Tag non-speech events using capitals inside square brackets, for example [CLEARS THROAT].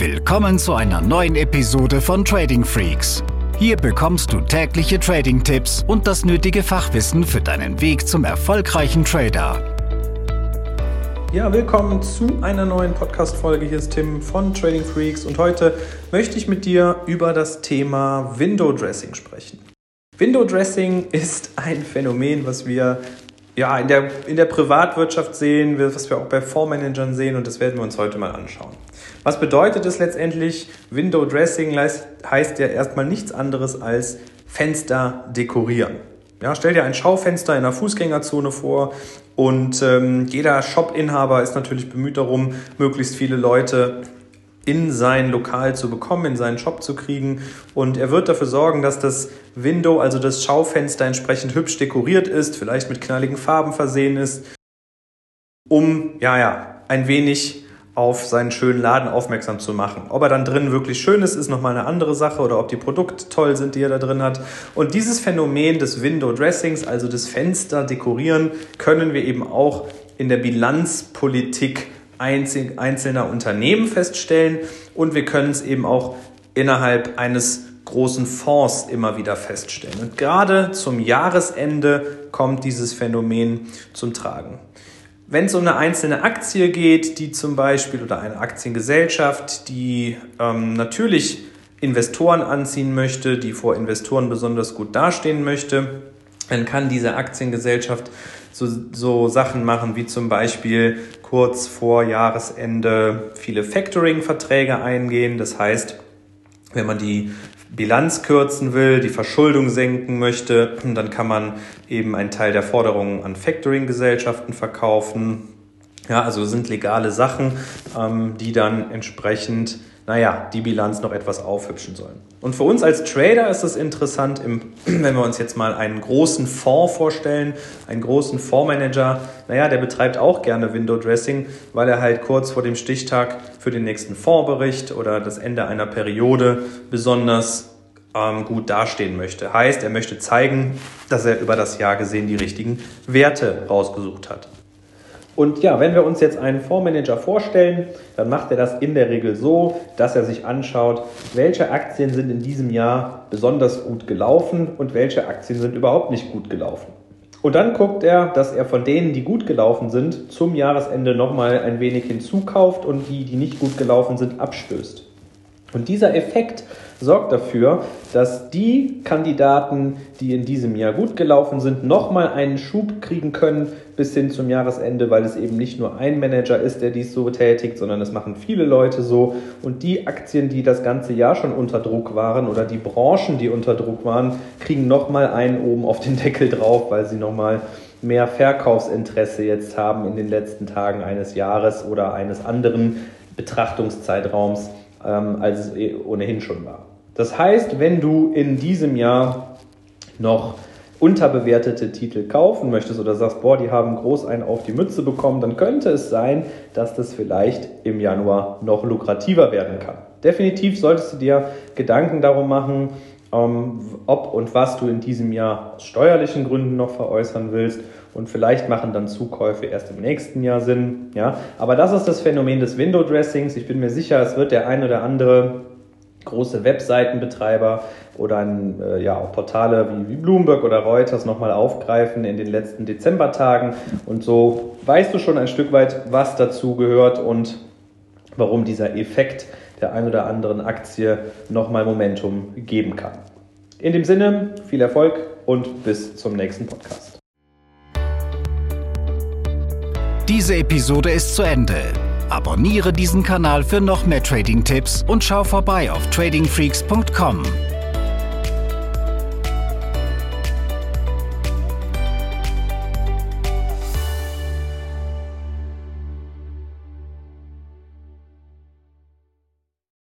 Willkommen zu einer neuen Episode von Trading Freaks. Hier bekommst du tägliche Trading-Tipps und das nötige Fachwissen für deinen Weg zum erfolgreichen Trader. Ja, willkommen zu einer neuen Podcast-Folge. Hier ist Tim von Trading Freaks und heute möchte ich mit dir über das Thema Window Dressing sprechen. Window Dressing ist ein Phänomen, was wir ja, in, der, in der Privatwirtschaft sehen, was wir auch bei Fondsmanagern sehen und das werden wir uns heute mal anschauen. Was bedeutet es letztendlich? Window Dressing heißt ja erstmal nichts anderes als Fenster dekorieren. Ja, stell dir ein Schaufenster in einer Fußgängerzone vor und ähm, jeder Shop-Inhaber ist natürlich bemüht darum, möglichst viele Leute in sein Lokal zu bekommen, in seinen Shop zu kriegen. Und er wird dafür sorgen, dass das Window, also das Schaufenster, entsprechend hübsch dekoriert ist, vielleicht mit knalligen Farben versehen ist, um, ja, ja, ein wenig auf seinen schönen Laden aufmerksam zu machen. Ob er dann drin wirklich schön ist, ist nochmal eine andere Sache oder ob die Produkte toll sind, die er da drin hat. Und dieses Phänomen des Window Dressings, also des Fenster dekorieren, können wir eben auch in der Bilanzpolitik einzelner Unternehmen feststellen und wir können es eben auch innerhalb eines großen Fonds immer wieder feststellen. Und gerade zum Jahresende kommt dieses Phänomen zum Tragen. Wenn es um eine einzelne Aktie geht, die zum Beispiel oder eine Aktiengesellschaft, die ähm, natürlich Investoren anziehen möchte, die vor Investoren besonders gut dastehen möchte, dann kann diese Aktiengesellschaft so, so Sachen machen wie zum Beispiel kurz vor Jahresende viele Factoring-Verträge eingehen. Das heißt, wenn man die Bilanz kürzen will, die Verschuldung senken möchte, dann kann man eben einen Teil der Forderungen an Factoring-Gesellschaften verkaufen. Ja, also sind legale Sachen, ähm, die dann entsprechend naja, die Bilanz noch etwas aufhübschen sollen. Und für uns als Trader ist es interessant, [CLEARS THROAT] wenn wir uns jetzt mal einen großen Fonds vorstellen, einen großen Fondsmanager, naja, der betreibt auch gerne Window Dressing, weil er halt kurz vor dem Stichtag für den nächsten Fondsbericht oder das Ende einer Periode besonders ähm, gut dastehen möchte. Heißt, er möchte zeigen, dass er über das Jahr gesehen die richtigen Werte rausgesucht hat. Und ja, wenn wir uns jetzt einen Fondsmanager vorstellen, dann macht er das in der Regel so, dass er sich anschaut, welche Aktien sind in diesem Jahr besonders gut gelaufen und welche Aktien sind überhaupt nicht gut gelaufen. Und dann guckt er, dass er von denen, die gut gelaufen sind, zum Jahresende nochmal ein wenig hinzukauft und die, die nicht gut gelaufen sind, abstößt. Und dieser Effekt sorgt dafür, dass die Kandidaten, die in diesem Jahr gut gelaufen sind, nochmal einen Schub kriegen können bis hin zum Jahresende, weil es eben nicht nur ein Manager ist, der dies so betätigt, sondern es machen viele Leute so. Und die Aktien, die das ganze Jahr schon unter Druck waren oder die Branchen, die unter Druck waren, kriegen nochmal einen oben auf den Deckel drauf, weil sie nochmal mehr Verkaufsinteresse jetzt haben in den letzten Tagen eines Jahres oder eines anderen Betrachtungszeitraums ähm, als es eh ohnehin schon war. Das heißt, wenn du in diesem Jahr noch unterbewertete Titel kaufen möchtest oder sagst, boah, die haben groß einen auf die Mütze bekommen, dann könnte es sein, dass das vielleicht im Januar noch lukrativer werden kann. Definitiv solltest du dir Gedanken darum machen, ob und was du in diesem Jahr aus steuerlichen Gründen noch veräußern willst und vielleicht machen dann Zukäufe erst im nächsten Jahr Sinn. Ja? Aber das ist das Phänomen des Window Dressings. Ich bin mir sicher, es wird der ein oder andere große Webseitenbetreiber oder ein, äh, ja, auch Portale wie, wie Bloomberg oder Reuters nochmal aufgreifen in den letzten Dezembertagen. Und so weißt du schon ein Stück weit, was dazu gehört und warum dieser Effekt der ein oder anderen Aktie nochmal Momentum geben kann. In dem Sinne, viel Erfolg und bis zum nächsten Podcast. Diese Episode ist zu Ende. Abonniere diesen Kanal für noch mehr Trading-Tipps und schau vorbei auf tradingfreaks.com.